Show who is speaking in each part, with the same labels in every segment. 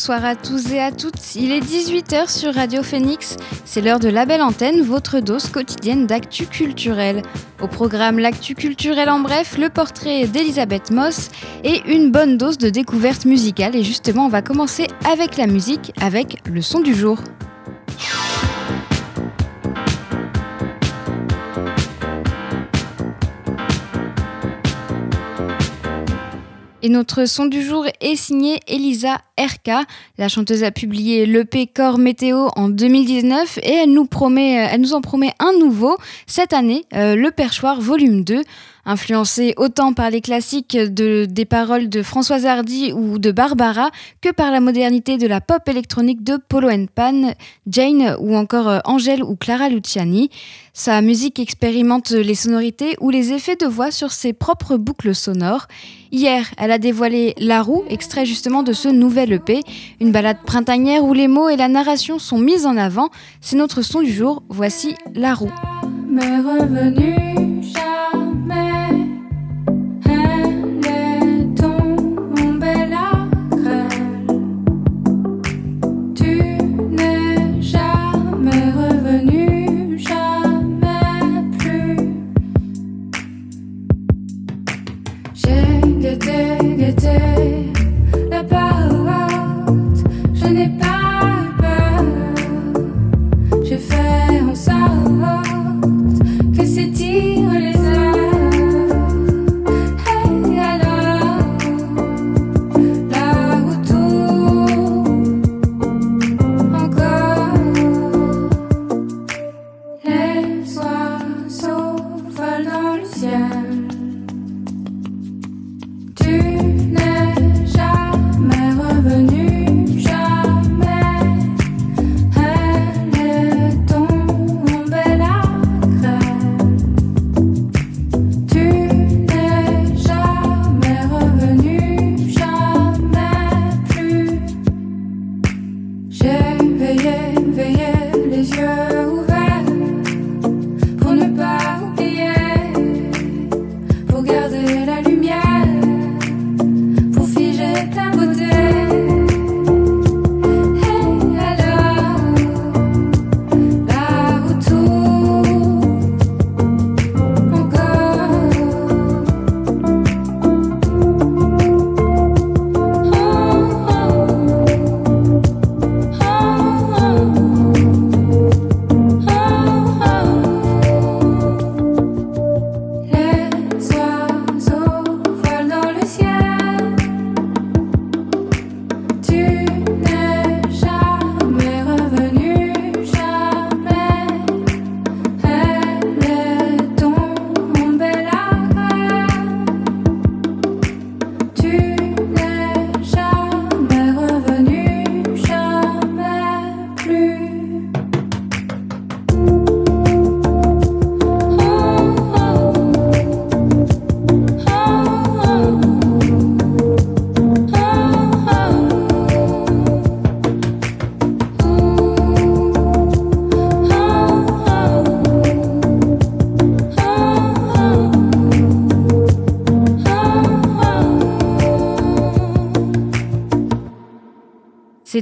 Speaker 1: Bonsoir à tous et à toutes. Il est 18h sur Radio Phoenix. C'est l'heure de la belle antenne, votre dose quotidienne d'actu culturel. Au programme L'actu culturel en bref, le portrait d'Elisabeth Moss et une bonne dose de découverte musicale. Et justement, on va commencer avec la musique, avec le son du jour. Et notre son du jour est signé Elisa RK. La chanteuse a publié l'EP Corps Météo en 2019 et elle nous, promet, elle nous en promet un nouveau cette année, euh, Le Perchoir Volume 2. Influencé autant par les classiques de, des paroles de Françoise Hardy ou de Barbara que par la modernité de la pop électronique de Polo Pan, Jane ou encore euh, Angèle ou Clara Luciani. Sa musique expérimente les sonorités ou les effets de voix sur ses propres boucles sonores. Hier, elle a dévoilé La Roue, extrait justement de ce nouvel EP, une balade printanière où les mots et la narration sont mis en avant. C'est notre son du jour, voici La Roue.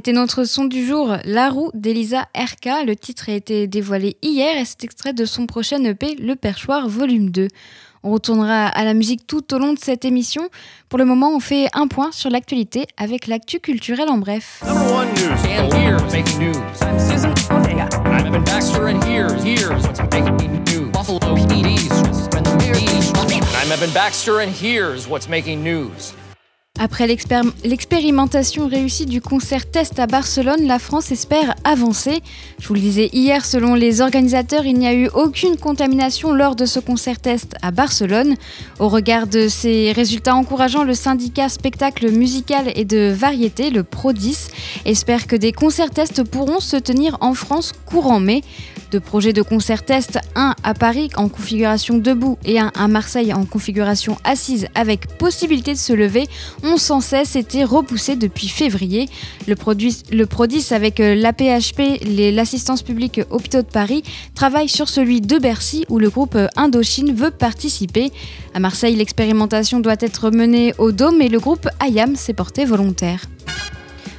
Speaker 1: C'était notre son du jour, La roue d'Elisa RK. Le titre a été dévoilé hier et c'est extrait de son prochain EP, Le Perchoir Volume 2. On retournera à la musique tout au long de cette émission. Pour le moment, on fait un point sur l'actualité avec l'actu culturel en bref. I'm Evan Baxter and here's what's making news?
Speaker 2: Après l'expérimentation réussie du concert test à Barcelone, la France espère avancer. Je vous le disais hier, selon les organisateurs, il n'y a eu aucune contamination lors de ce concert test à Barcelone. Au regard de ces résultats encourageants, le syndicat spectacle musical et de variété, le PRODIS, espère que des concerts tests pourront se tenir en France courant mai. Deux projets de concert test, un à Paris en configuration debout et un à Marseille en configuration assise avec possibilité de se lever, ont sans cesse été repoussés depuis février. Le, produit, le Prodis avec euh, l'APHP, l'assistance publique Hôpitaux de Paris, travaille sur celui de Bercy où le groupe Indochine veut participer. À Marseille, l'expérimentation doit être menée au Dôme et le groupe IAM s'est porté volontaire.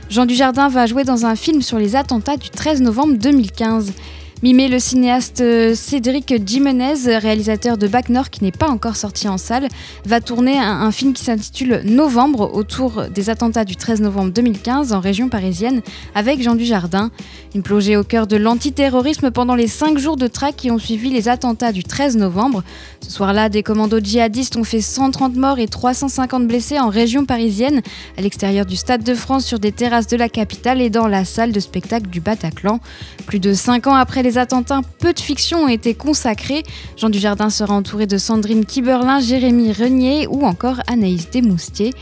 Speaker 2: Jean Dujardin va jouer dans un film sur les attentats du 13 novembre 2015. Mimé, le cinéaste euh, Cédric Jimenez, réalisateur de Bac Nord qui n'est pas encore sorti en salle, va tourner un, film qui s'intitule Novembre autour des attentats du 13 novembre 2015 en région parisienne avec Jean Dujardin. Une plongée au cœur de l'antiterrorisme pendant les cinq jours de traque qui ont suivi les attentats du 13 novembre. Ce soir-là, des commandos djihadistes ont fait 130 morts et 350 blessés en région parisienne, à l'extérieur du Stade de France, sur des terrasses de la capitale et dans la salle de spectacle du Bataclan. Plus de cinq ans après les les attentats, peu de fiction ont été consacrées. Jean Dujardin sera entouré de Sandrine Kiberlin, Jérémy Renier ou encore Anaïs Desmoustiers.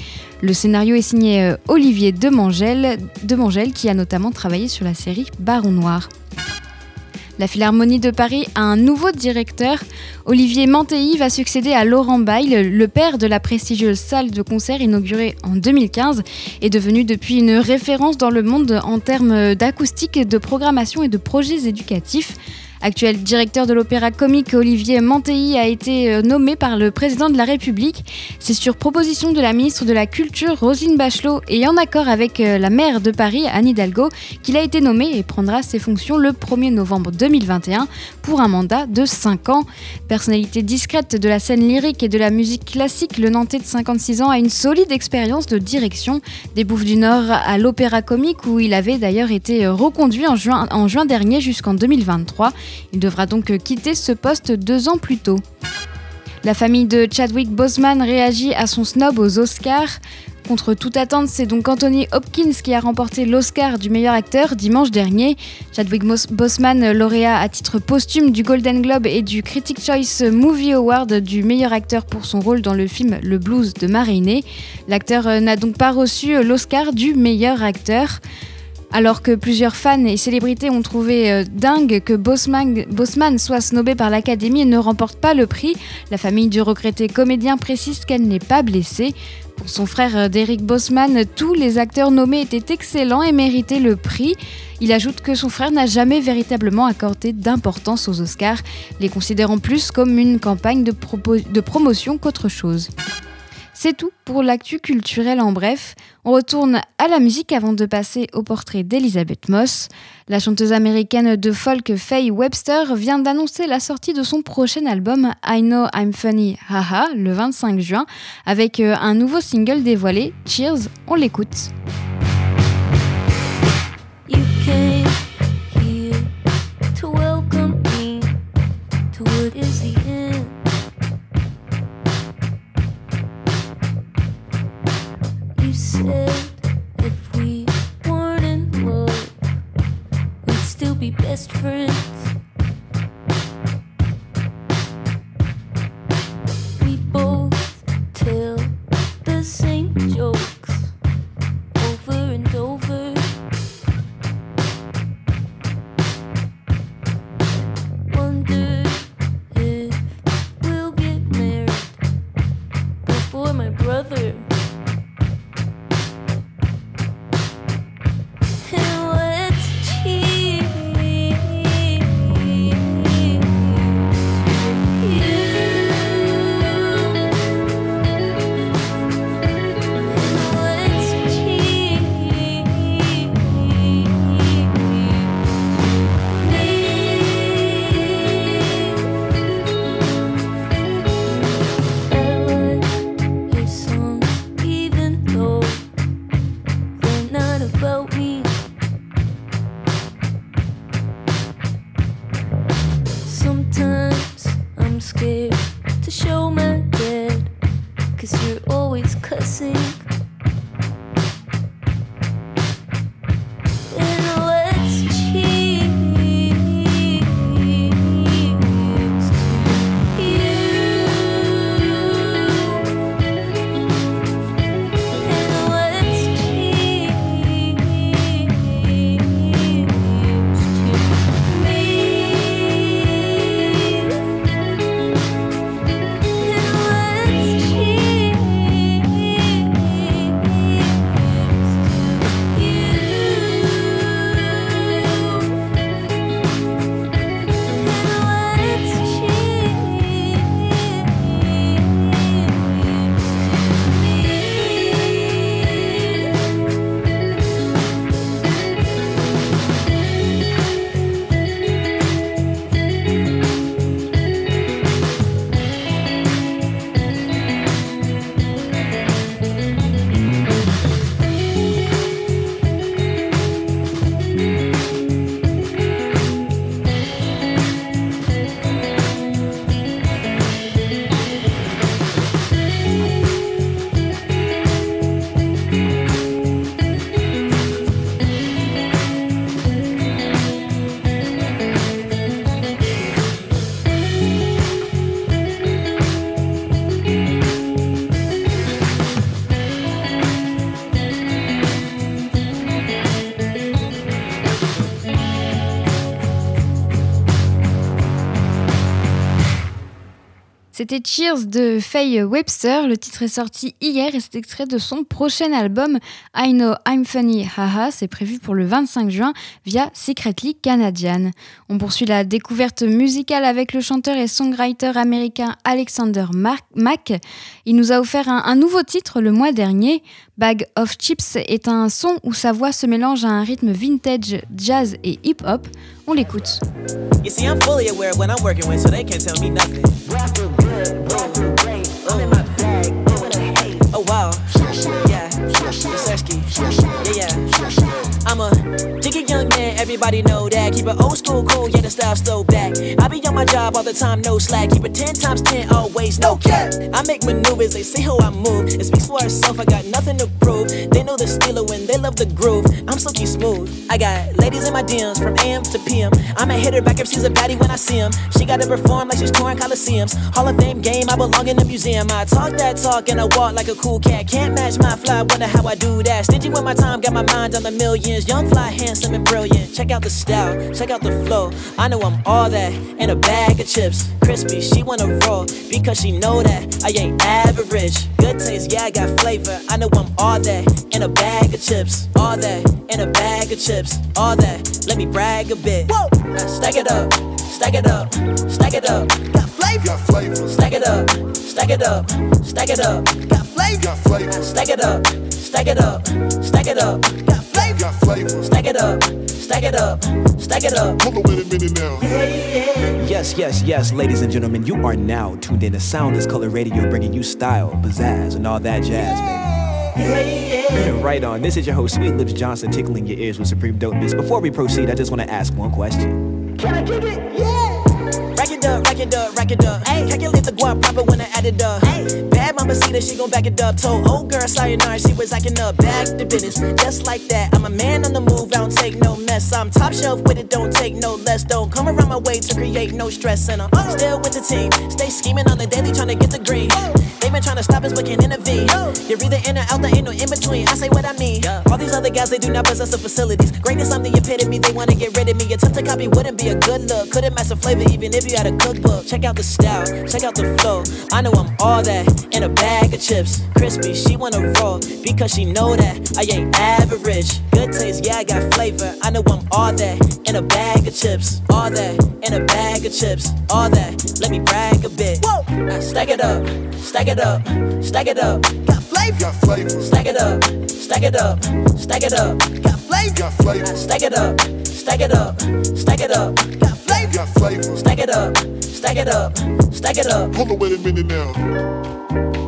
Speaker 2: Le scénario est signé euh, Olivier Demangel, Demangel qui a notamment travaillé sur la série Baron Noir. La Philharmonie de Paris a un nouveau directeur. Olivier Mantei va succéder à Laurent Bail, le père de la prestigieuse salle de concert inaugurée en 2015 et devenue depuis une référence dans le monde en termes d'acoustique, de programmation et de projets éducatifs. Actuel directeur de l'opéra comique, Olivier Mantei a été euh, nommé par le président de la République. C'est sur proposition de la ministre de la Culture, Rosine Bachelot, et en accord avec euh, la maire de Paris, Anne Hidalgo, qu'il a été nommé et prendra ses fonctions le 1er novembre 2021 pour un mandat de 5 ans. Personnalité discrète de la scène lyrique et de la musique classique, le Nantais de 56 ans a une solide expérience de direction des Bouffes du Nord à l'opéra comique où il avait d'ailleurs été euh, reconduit en juin dernier jusqu'en 2023. Il devra donc quitter ce poste deux ans plus tôt. La famille de Chadwick Boseman réagit à son snob aux Oscars. Contre toute attente, c'est donc Anthony Hopkins qui a remporté l'Oscar du meilleur acteur dimanche dernier. Chadwick Boseman, lauréat à titre posthume du Golden Globe et du Critic Choice Movie Award du meilleur acteur pour son rôle dans le film Le Blues de Marinée. L'acteur n'a donc pas reçu l'Oscar du meilleur acteur. Alors que plusieurs fans et célébrités ont trouvé euh, dingue que Bosman, soit snobé par l'Académie et ne remporte pas le prix, la famille du regretté comédien précise qu'elle n'est pas blessée. Pour son frère euh, Derek Bosman, tous les acteurs nommés étaient excellents et méritaient le prix. Il ajoute que son frère n'a jamais véritablement accordé d'importance aux Oscars, les considérant plus comme une campagne de, de promotion qu'autre chose. C'est tout pour l'actu culturel en bref. On retourne à la musique avant de passer au portrait d'Elizabeth Moss. La chanteuse américaine de folk Faye Webster vient d'annoncer la sortie de son prochain album I Know I'm Funny Haha le 25 juin avec euh, un nouveau single dévoilé, Cheers, on l'écoute. if we weren't in love, we'd still be best friends. C'était Cheers de Faye Webster. Le titre est sorti hier et c'est extrait de son prochain album I Know I'm Funny Haha. C'est prévu pour le 25 juin via Secretly Canadian. On poursuit la découverte musicale avec le chanteur et songwriter américain Alexander Mack. Il nous a offert un, un nouveau titre le mois dernier. Bag of Chips est un son où sa voix se mélange à un rythme vintage, jazz et hip-hop. On l'écoute.
Speaker 3: Oh wow. Jiggy young man, everybody know that. Keep it old school cool, yeah, the style still back. I be on my job all the time, no slack. Keep it 10 times 10, always no cap. I make maneuvers, they see how I move. It speaks for itself, I got nothing to prove. They know the stealer when they love the groove. I'm silky smooth. I got ladies in my DMs from AM to PM. I'ma hit her back if she's a baddie when I see him. She gotta perform like she's touring Coliseums. Hall of Fame game, I belong in the museum. I talk that talk and I walk like a cool cat. Can't match my fly, wonder how I do that. Stingy with my time, got my mind on the millions. Young, fly, handsome, and brilliant. Check out the style, check out the flow. I know I'm all that in a bag of chips. Crispy, she wanna roll because she know that I ain't average. Good taste, yeah, I got flavor. I know I'm all that in a bag of chips. All that in a bag of chips. All that, let me brag a bit. Whoa, now stack it up, stack it up, stack it up. Got flavor, got flavor. Stack it up, stack it up, stack it up. Got flavor, got flavor. Stack it up, stack it up, stack it up. Got flavor, got flavor. Stack it up, stack it up, stack it up.
Speaker 4: Hold on, wait a minute now.
Speaker 3: Yes, yes, yes, ladies and gentlemen, you are now tuned in to Soundless Color Radio, bringing you style, pizzazz, and all that jazz, baby. Yeah, right on. This is your host, Sweet Lips Johnson, tickling your ears with supreme dopeness. Before we proceed, I just want to ask one question.
Speaker 5: Can I kick it? Yeah.
Speaker 3: Rack it up, rack it up, rack it up. Hey, calculate the guap proper when I add it up. Hey, bad mama see that she gon' back it up. Told old girl sayonara, she was acting up. Back to business, just like that. I'm a man on the move, I don't take no mess. I'm top shelf with it, don't take no less. Don't come around my way to create no stress. And I'm still with the team, stay scheming on the daily, trying to get the green. They been trying to stop us, but can't intervene. You're either in or out, there ain't no in between. I say what I mean. All these other guys, they do not possess the facilities. Greatness, I'm the epitome. They wanna get rid of me. Attempt to copy wouldn't be a good look. Couldn't match the flavor, even if you had a cookbook. Check out the style, check out the flow. I know I'm all that in a bag of chips. Crispy, she wanna roll because she know that I ain't average. Good taste, yeah, I got flavor. I know I'm all that in a bag of chips. All that in a bag of chips. All that, let me brag a bit. Whoa, now stack it up, stack it up, stack it up. Got flavor,
Speaker 4: Got flavor,
Speaker 3: stack it up, stack it up, stack it up. Got flavor,
Speaker 4: got flavor,
Speaker 3: stack it up, stack it up, stack it up. Got flavor,
Speaker 4: got flavor.
Speaker 3: stack it up, stack it up, stack it up.
Speaker 4: Hold on, wait a minute now.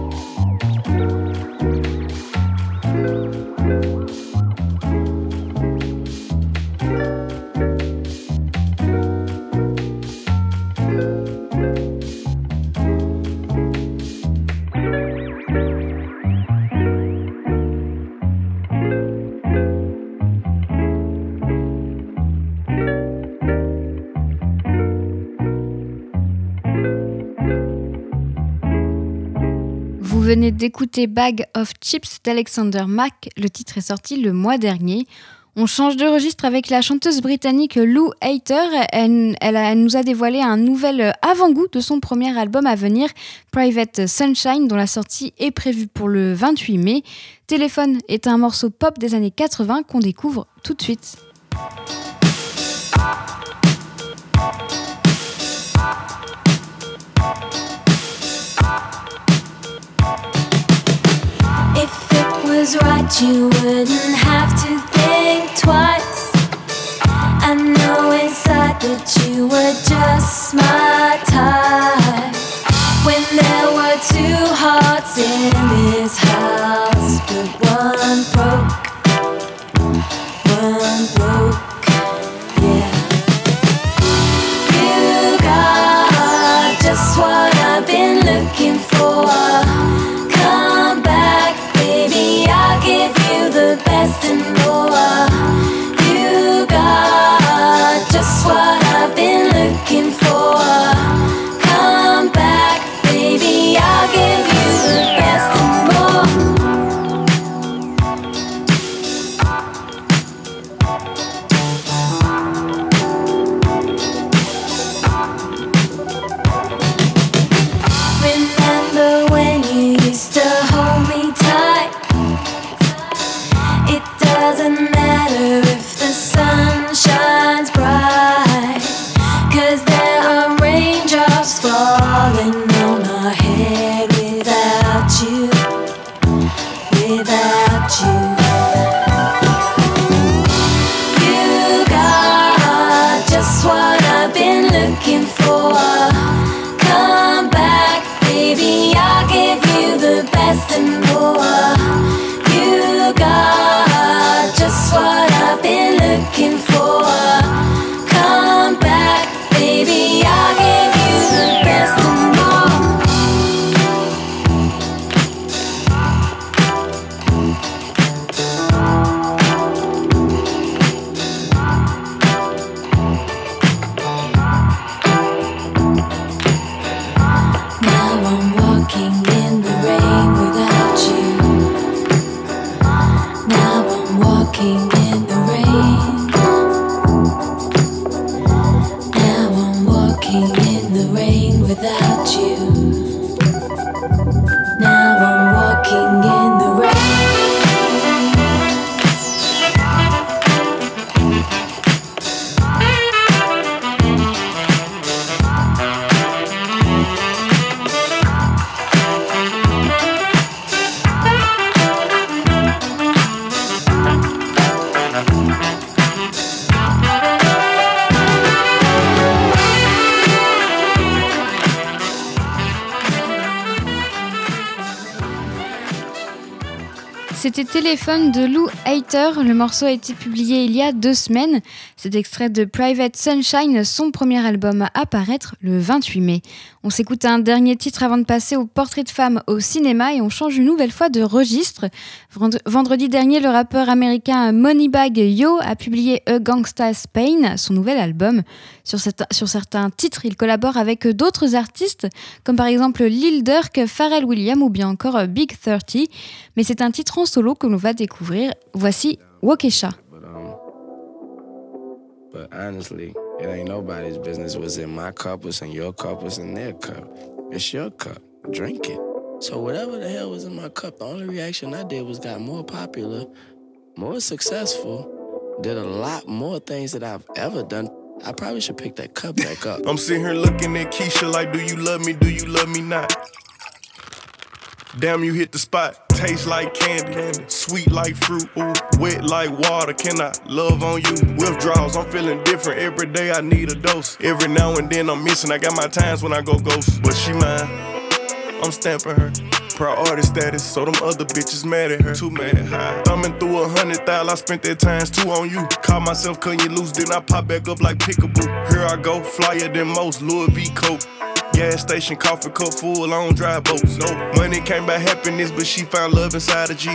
Speaker 2: Venez d'écouter Bag of Chips d'Alexander Mack. Le titre est sorti le mois dernier. On change de registre avec la chanteuse britannique Lou Hayter. Elle, elle nous a dévoilé un nouvel avant-goût de son premier album à venir, Private Sunshine, dont la sortie est prévue pour le 28 mai. Téléphone est un morceau pop des années 80 qu'on découvre tout de suite.
Speaker 6: You wouldn't have
Speaker 2: Téléphone de Lou Hater. Le morceau a été publié il y a deux semaines. C'est extrait de Private Sunshine, son premier album à apparaître le 28 mai. On s'écoute un dernier titre avant de passer au portrait de femme au cinéma et on change une nouvelle fois de registre. Vend- Vendredi dernier, le rappeur américain Moneybag Yo a publié A Gangsta's Pain, son nouvel album. Sur certains titres, il collabore avec d'autres artistes, comme par exemple Lil Durk, Pharrell Williams ou bien encore Big 30. Mais c'est un titre en solo que l'on va découvrir. Voici Waukesha.
Speaker 5: But um, honestly, it ain't nobody's business what's in my cup, what's in your cup, what's in their cup. It's your cup. Drink it. So whatever the hell was in my cup, the only reaction I did was got more popular, more successful, did a lot more things that I've ever done. I probably should pick that cup back up.
Speaker 4: I'm sitting here looking at Keisha like, do you love me? Do you love me not? Damn, you hit the spot. Taste like candy, sweet like fruit, ooh, wet like water. Can I love on you? Withdrawals, I'm feeling different. Every day I need a dose. Every now and then I'm missing. I got my times when I go ghost, but she mine. I'm stamping her. Priority status, so them other bitches mad at her. Too mad. High. Thumbing through a hundred thousand, I spent that times two on you. Caught myself cutting you loose, then I pop back up like pickaboo. Here I go, flyer than most, Louis V. Coke. Gas station, coffee cup full, don't drive boats. No money came by happiness, but she found love inside a G.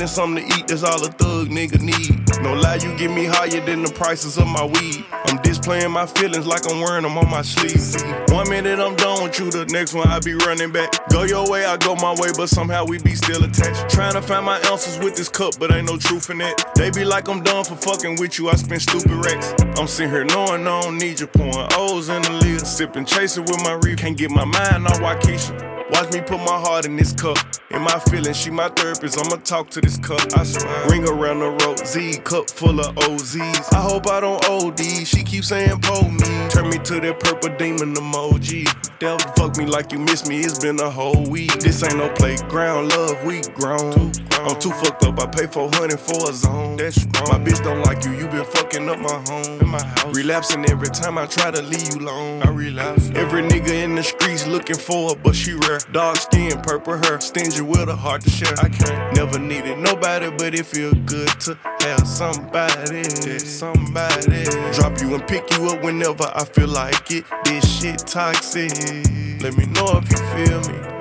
Speaker 4: And something to eat, that's all a thug nigga need. No lie, you get me higher than the prices of my weed. I'm displaying my feelings like I'm wearing them on my sleeve. One minute I'm done with you, the next one I be running back. Go your way, I go my way, but somehow we be still attached. Trying to find my answers with this cup, but ain't no truth in it. They be like I'm done for fucking with you, I spend stupid racks. I'm sitting here knowing I don't need you, pouring O's in the lid, sipping, chasing with my reef. Can't get my mind on Waukesha. Watch me put my heart in this cup. In my feelings, she my therapist. I'ma talk to this cup. I swear. Ring around the road, Z cup full of OZs. I hope I don't OD. She keeps saying pull me. Turn me to that purple demon emoji. Devil fuck me like you miss me. It's been a whole week. This ain't no playground, love. We grown. I'm too fucked up. I pay 400 for a zone. That's My bitch don't like you. You been fucking up my home. In my house. Relapsing every time I try to leave you alone. I relapse. Every nigga in the streets looking for her, but she rare. Dark skin, purple hair, stingy with a heart to share. I can't never needed nobody, but it feel good to have somebody. Somebody drop you and pick you up whenever I feel like it. This shit toxic. Let me know if you feel me.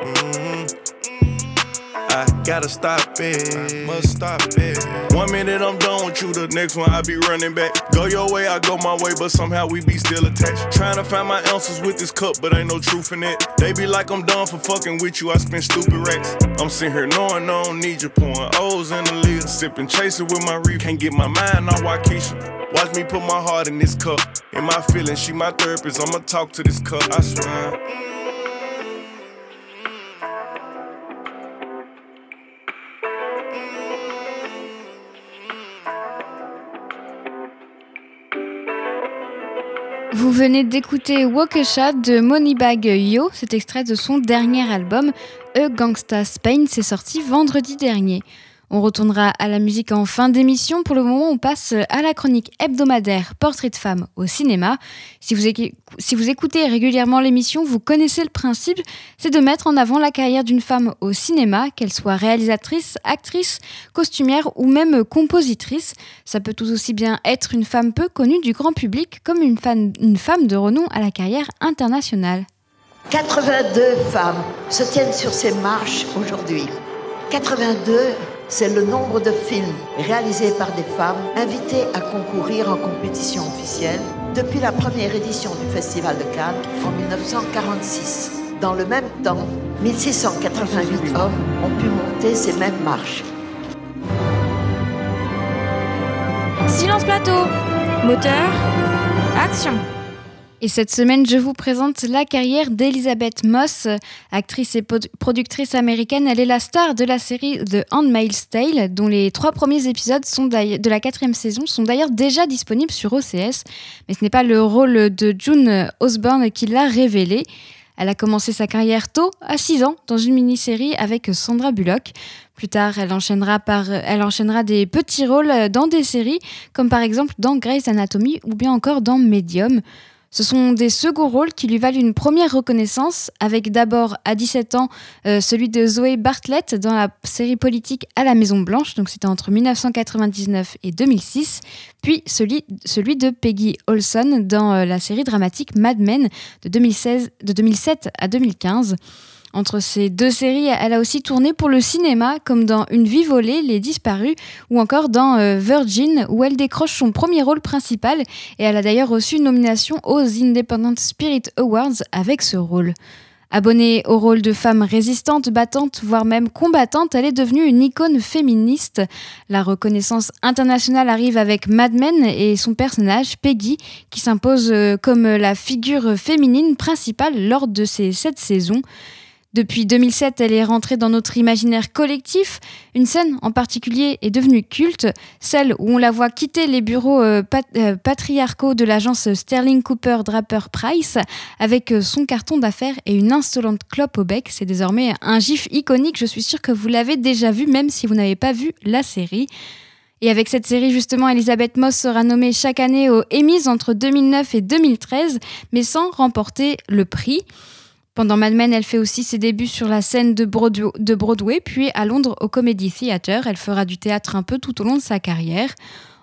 Speaker 4: Gotta stop it. Must stop it. One minute I'm done with you, the next one I be running back. Go your way, I go my way, but somehow we be still attached. Trying to find my answers with this cup, but ain't no truth in it. They be like I'm done for fucking with you, I spend stupid racks. I'm sitting here knowing I don't need you, pouring O's in the lid, sipping, chasing with my reef. Can't get my mind on Waukesha. Watch me put my heart in this cup. In my feelings, she my therapist. I'ma talk to this cup. I swear.
Speaker 2: Vous venez d'écouter Waukesha de Moneybag Yo, cet extrait de son dernier album A Gangsta Spain, c'est sorti vendredi dernier. On retournera à la musique en fin d'émission. Pour le moment, on passe à la chronique hebdomadaire Portrait de femme au cinéma. Si vous, écoutez régulièrement l'émission, vous connaissez le principe, c'est de mettre en avant la carrière d'une femme au cinéma, qu'elle soit réalisatrice, actrice, costumière ou même compositrice. Ça peut tout aussi bien être une femme peu connue du grand public comme une, une femme de renom à la carrière internationale.
Speaker 7: 82 femmes se tiennent sur ces marches aujourd'hui. 82 c'est le nombre de films réalisés par des femmes invitées à concourir en compétition officielle depuis la première édition du Festival de Cannes en 1946. Dans le même temps, 1688 hommes ont pu monter ces mêmes marches.
Speaker 2: Silence plateau, moteur, action. Et cette semaine, je vous présente la carrière d'Elizabeth Moss, actrice et productrice américaine. Elle est la star de la série The Handmaid's Tale, dont les trois premiers épisodes sont de la quatrième saison sont d'ailleurs déjà disponibles sur OCS. Mais ce n'est pas le rôle de June Osborne qui l'a révélé. Elle a commencé sa carrière tôt, à 6 ans, dans une mini-série avec Sandra Bullock. Plus tard, elle enchaînera, elle enchaînera des petits rôles dans des séries, comme par exemple dans Grey's Anatomy ou bien encore dans Medium. Ce sont des seconds rôles qui lui valent une première reconnaissance, avec d'abord à 17 ans euh, celui de Zoé Bartlett dans la série politique À la Maison Blanche, donc c'était entre 1999 et 2006, puis celui, de Peggy Olson dans euh, la série dramatique Mad Men de, 2016, de 2007 à 2015. Entre ces deux séries, elle a aussi tourné pour le cinéma, comme dans Une vie volée, Les Disparus, ou encore dans euh, Virgin, où elle décroche son premier rôle principal, et elle a d'ailleurs reçu une nomination aux Independent Spirit Awards avec ce rôle. Abonnée au rôle de femme résistante, battante, voire même combattante, elle est devenue une icône féministe. La reconnaissance internationale arrive avec Mad Men et son personnage, Peggy, qui s'impose euh, comme la figure féminine principale lors de ces sept saisons. Depuis 2007, elle est rentrée dans notre imaginaire collectif. Une scène en particulier est devenue culte, celle où on la voit quitter les bureaux euh, euh, patriarcaux de l'agence Sterling Cooper Draper Price avec euh, son carton d'affaires et une insolente clope au bec. C'est désormais un gif iconique, je suis sûre que vous l'avez déjà vu même si vous n'avez pas vu la série. Et avec cette série, justement, Elisabeth Moss sera nommée chaque année aux Emmys entre 2009 et 2013, mais sans remporter le prix. Pendant Mad elle fait aussi ses débuts sur la scène de Broadway, puis à Londres au Comedy Theatre. Elle fera du théâtre un peu tout au long de sa carrière.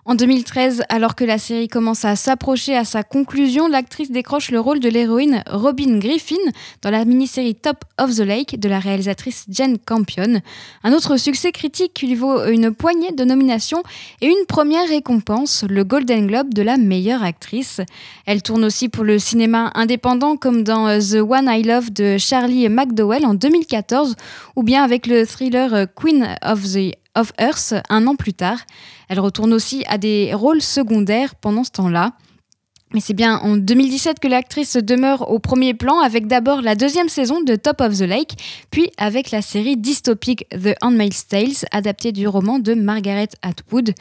Speaker 2: En 2013, alors que la série commence à s'approcher à sa conclusion, l'actrice décroche le rôle de l'héroïne Robin Griffin dans la mini-série Top of the Lake de la réalisatrice Jen Campion. Un autre succès critique qui lui vaut une poignée de nominations et une première récompense, le Golden Globe de la meilleure actrice. Elle tourne aussi pour le cinéma indépendant comme dans The One I Love de Charlie McDowell en 2014 ou bien avec le thriller Queen of the of Earth un an plus tard. Elle retourne aussi à des rôles secondaires pendant ce temps-là. Mais c'est bien en 2017 que l'actrice demeure au premier plan avec d'abord la deuxième saison de Top of the Lake, puis avec la série dystopique The Handmaid's Tales, adaptée du roman de Margaret Atwood.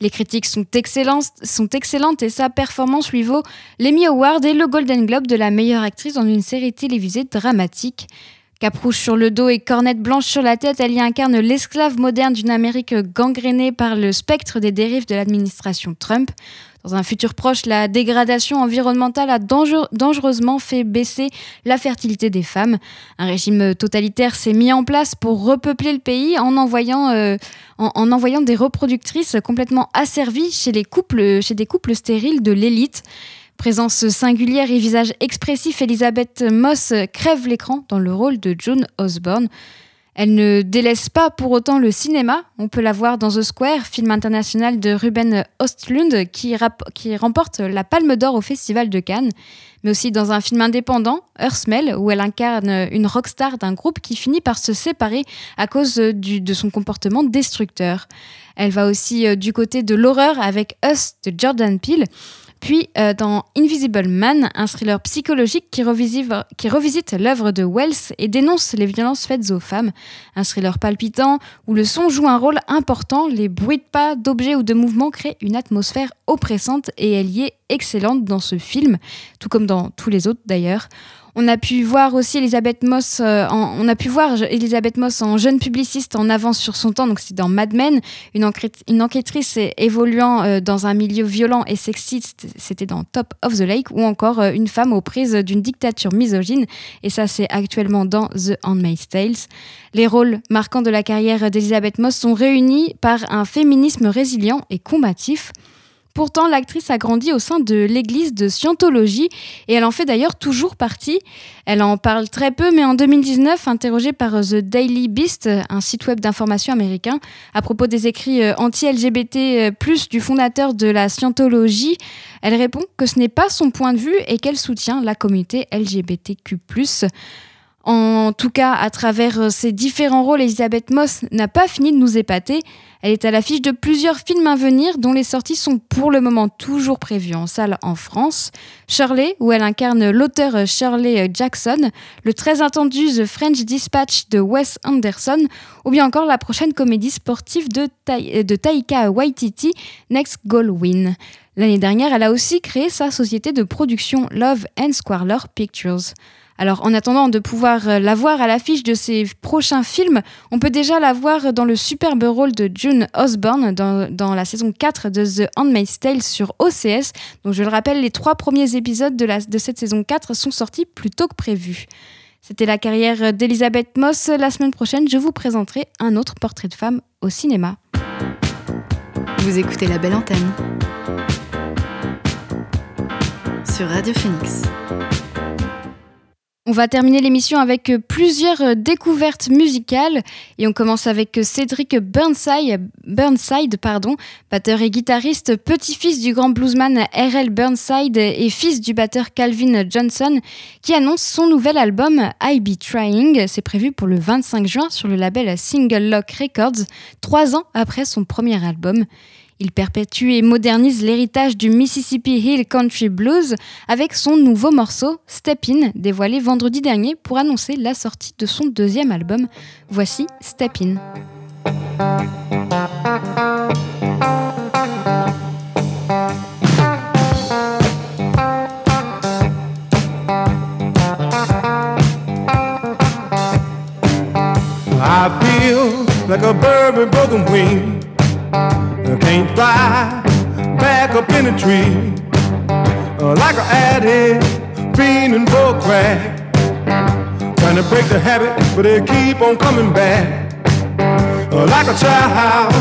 Speaker 2: Les critiques sont excellentes, sont excellentes et sa performance lui vaut l'Emmy Award et le Golden Globe de la meilleure actrice dans une série télévisée dramatique. Caprouche sur le dos et cornette blanche sur la tête, elle y incarne l'esclave moderne d'une Amérique gangrénée par le spectre des dérives de l'administration Trump. Dans un futur proche, la dégradation environnementale a dangereusement fait baisser la fertilité des femmes. Un régime totalitaire s'est mis en place pour repeupler le pays en envoyant, euh, en envoyant des reproductrices complètement asservies chez, les couples, chez des couples stériles de l'élite. Présence singulière et visage expressif, Elisabeth Moss crève l'écran dans le rôle de June Osborne. Elle ne délaisse pas pour autant le cinéma. On peut la voir dans The Square, film international de Ruben Ostlund qui, remporte la Palme d'Or au Festival de Cannes, mais aussi dans un film indépendant, Smell, où elle incarne une rockstar d'un groupe qui finit par se séparer à cause de son comportement destructeur. Elle va aussi euh, du côté de l'horreur avec Us de Jordan Peele. Puis euh, dans Invisible Man, un thriller psychologique qui qui revisite l'œuvre de Wells et dénonce les violences faites aux femmes. Un thriller palpitant où le son joue un rôle important, les bruits de pas, d'objets ou de mouvements créent une atmosphère oppressante et elle y est excellente dans ce film, tout comme dans tous les autres d'ailleurs. On a pu voir aussi Elisabeth Moss, euh, en, on a pu voir Elisabeth Moss en jeune publiciste en avance sur son temps, donc c'est dans Mad Men, une, enquêtrice évoluant euh, dans un milieu violent et sexiste, c'était dans Top of the Lake, ou encore euh, une femme aux prises d'une dictature misogyne, et ça c'est actuellement dans The Handmaid's Tales. Les rôles marquants de la carrière d'Elisabeth Moss sont réunis par un féminisme résilient et combatif. Pourtant, l'actrice a grandi au sein de l'église de Scientologie et elle en fait d'ailleurs toujours partie. Elle en parle très peu, mais en 2019, interrogée par The Daily Beast, un site web d'information américain, à propos des écrits euh, anti-LGBT, euh, du fondateur de la Scientologie, elle répond que ce n'est pas son point de vue et qu'elle soutient la communauté LGBTQ. En tout cas, à travers euh, ses différents rôles, Elisabeth Moss n'a pas fini de nous épater. Elle est à l'affiche de plusieurs films à venir dont les sorties sont pour le moment toujours prévues en salle en France. Shirley, où elle incarne l'auteur Shirley Jackson, le très attendu The French Dispatch de Wes Anderson, ou bien encore la prochaine comédie sportive de, de Taika Waititi, Next Goal Win. L'année dernière, elle a aussi créé sa société de production Love and Squarler Pictures. Alors en attendant de pouvoir euh, la voir à l'affiche de ses prochains films, on peut déjà la voir dans le superbe rôle de June Osborne dans, la saison 4 de The Handmaid's Tale sur OCS. Donc je le rappelle, les trois premiers épisodes de, de cette saison 4 sont sortis plus tôt que prévu. C'était la carrière d'Elisabeth Moss. La semaine prochaine, je vous présenterai un autre portrait de femme au cinéma.
Speaker 8: Vous écoutez La Belle Antenne sur Radio Phoenix.
Speaker 2: On va terminer l'émission avec euh, plusieurs euh, découvertes musicales et on commence avec euh, Cédric Burnside, pardon, batteur et guitariste, petit-fils du grand bluesman R.L. Burnside et fils du batteur Calvin Johnson qui annonce son nouvel album I Be Trying. C'est prévu pour le 25 juin sur le label Single Lock Records, trois ans après son premier album. Il perpétue et modernise l'héritage du Mississippi Hill Country Blues avec son nouveau morceau Step In, dévoilé vendredi dernier pour annoncer la sortie de son deuxième album. Voici Step In.
Speaker 9: I can't fly back up in a tree uh, like an addict fiending for crack. Trying to break the habit, but they keep on coming back. Uh, like a child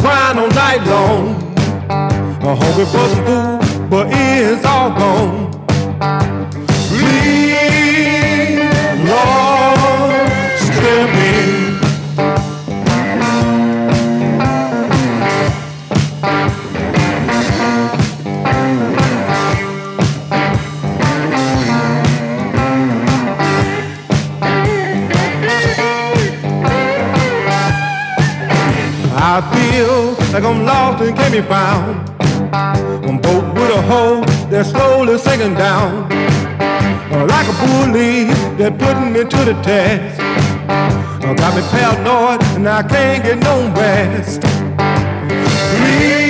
Speaker 9: crying all night long. Hungry for some food, but it's all gone. I'm lost and can't be found. I'm boat with a hole that's slowly sinking down. Uh, like a bully that putting me to the test. Uh, got me paranoid and I can't get no rest. Please,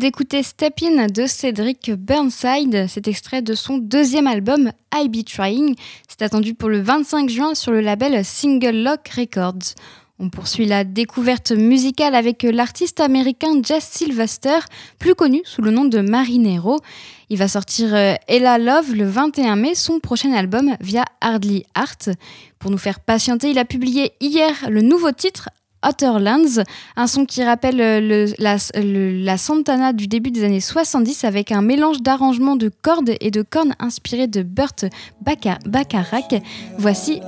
Speaker 10: d'écouter Step In de Cédric Burnside. C'est extrait de son deuxième album I Be Trying. C'est attendu pour le 25 juin sur le label Single Lock Records. On poursuit la découverte musicale avec l'artiste américain Jess Sylvester, plus connu sous le nom de Marinero. Il va sortir euh, Ella Love le 21 mai, son prochain album via Hardly Art. Pour nous faire patienter, il a publié hier le nouveau titre Lands, un son qui rappelle euh, la, Santana du début des années 70 avec un mélange d'arrangements de cordes et de cornes inspirés de Burt Bacharach. Voici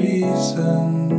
Speaker 10: reasons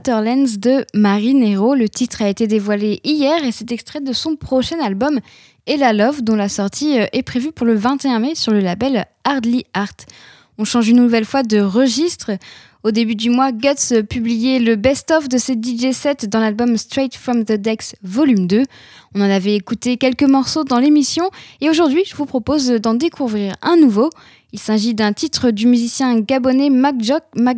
Speaker 10: Otterlands de Marinero. Le titre a été dévoilé hier et c'est extrait de son prochain album Ella Love, dont la sortie euh, est prévue pour le 21 mai sur le label Hardly Art. On change une nouvelle fois de registre. Au début du mois, Guts publiait le best-of de ses DJ sets dans l'album Straight from the Decks Volume 2. On en avait écouté quelques morceaux dans l'émission et aujourd'hui, je vous propose d'en découvrir un nouveau. Il s'agit d'un titre du musicien gabonais Mac,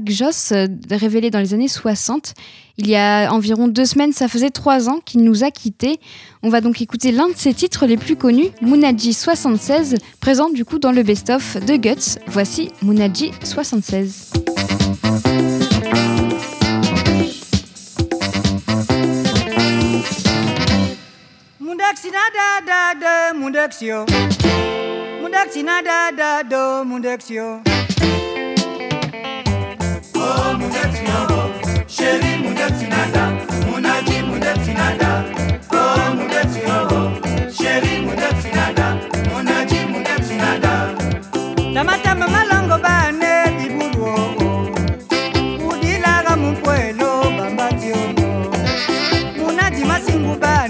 Speaker 10: Joss, euh, révélé dans les années 60. Il y a environ deux semaines, ça faisait trois ans qu'il nous a quittés. On va donc écouter l'un de ses titres les plus connus, Munaji 76, présent du coup dans le best-of de Guts. Voici Munaji 76.
Speaker 11: Mundak sina da da da mundak sio Mundak sina da da do mundak sio Oh mundak sina bo Sheri mundak sina da Munaji mundak sina da. Oh mundak sio bo Sheri mundak sina da Munaji mundak sina da. Tama tama malongo ba ne
Speaker 2: dibulo Udilaga mumpuelo bambatio Munaji masingu ba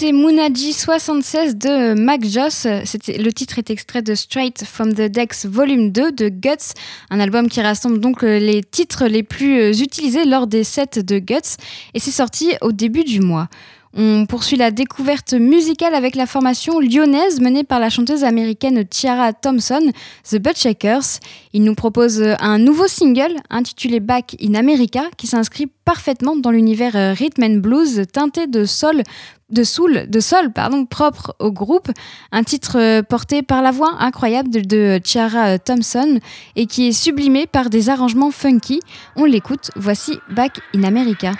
Speaker 2: 76 de Mac Joss. Le titre est extrait de Straight from the Decks Volume 2 de Guts, un album qui rassemble donc euh, les titres les plus euh, utilisés lors des sets de Guts et c'est sorti au début du mois. On poursuit la découverte musicale avec la formation lyonnaise menée par la chanteuse américaine Tiara Thompson, The Buttshakers. Il nous propose un nouveau single intitulé Back in America qui s'inscrit parfaitement dans l'univers euh, rhythm and blues teinté de sol de soul, de sol propre au groupe, un titre euh, porté par la voix incroyable de, de Tiara Thompson et qui est sublimé par des arrangements funky. On l'écoute, voici Back in America.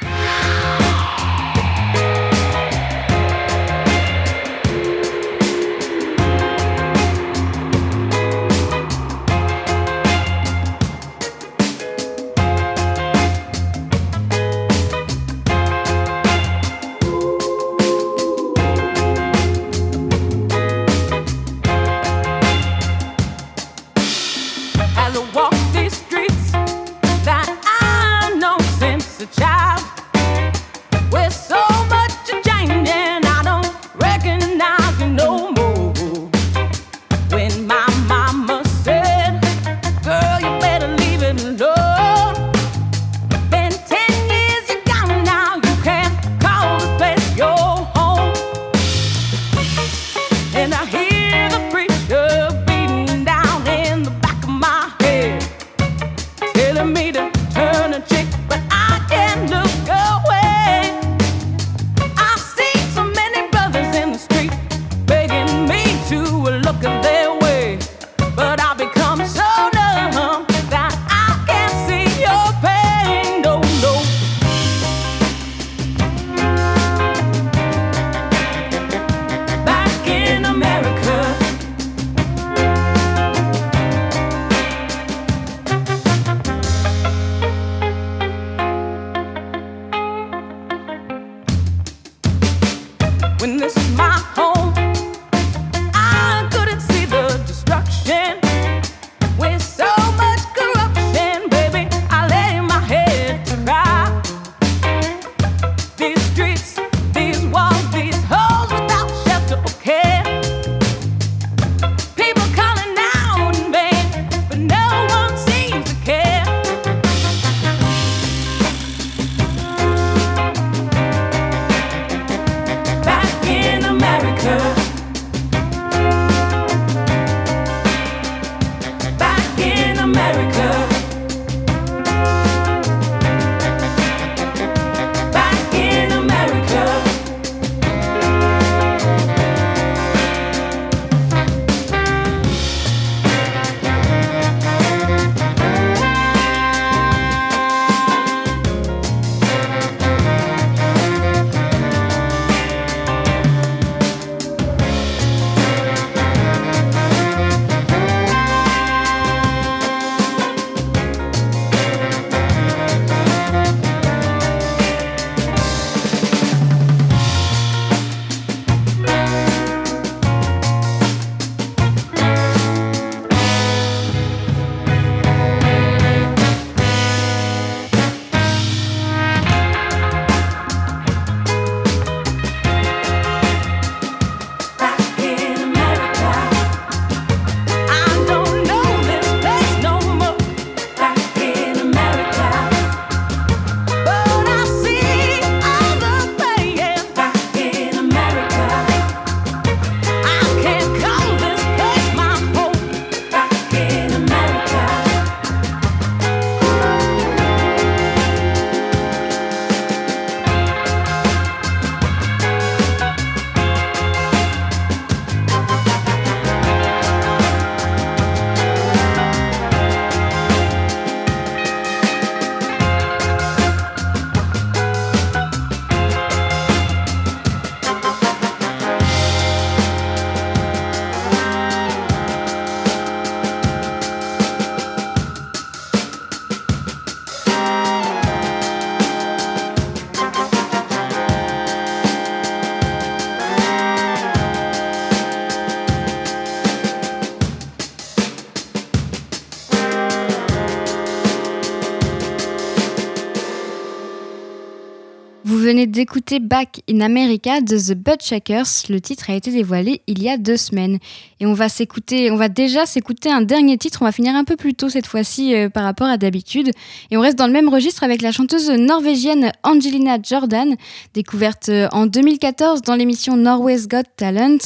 Speaker 2: Venez d'écouter Back in America de The Shakers. Le titre a été dévoilé il y a deux semaines. Et on va s'écouter, on va déjà s'écouter un dernier titre. On va finir un peu plus tôt cette fois-ci euh, par rapport à d'habitude. Et on reste dans le même registre avec la chanteuse norvégienne Angelina Jordan, découverte euh, en 2014 dans l'émission Norway's Got Talent.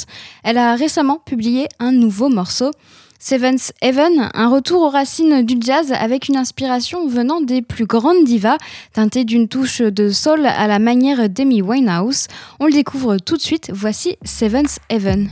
Speaker 2: Elle a récemment publié un nouveau morceau. Seventh Heaven, un retour aux racines du jazz avec une inspiration venant des plus grandes divas, teintée d'une touche de soul à la manière d'Amy Winehouse. On le découvre tout de suite, voici Seventh Heaven.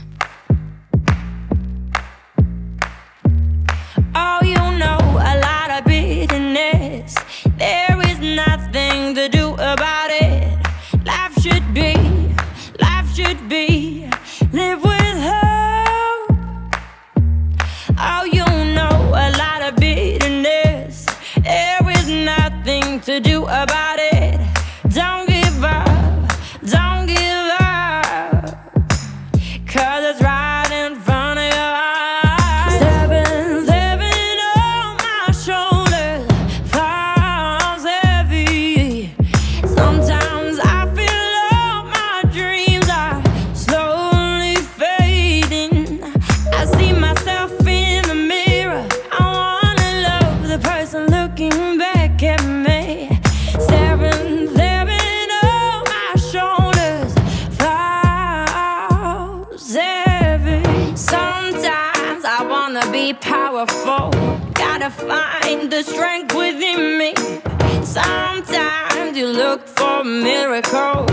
Speaker 12: Miracle,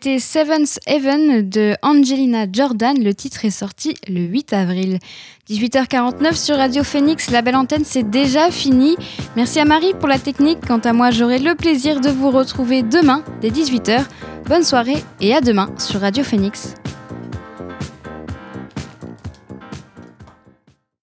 Speaker 2: C'était Seventh Heaven de Angelina Jordan. Le titre est sorti le 8 avril. 18h49 sur Radio Phoenix. La belle antenne, c'est déjà fini. Merci à Marie pour la technique. Quant à moi, j'aurai le plaisir de vous retrouver demain dès 18h. Bonne soirée et à demain sur Radio Phoenix.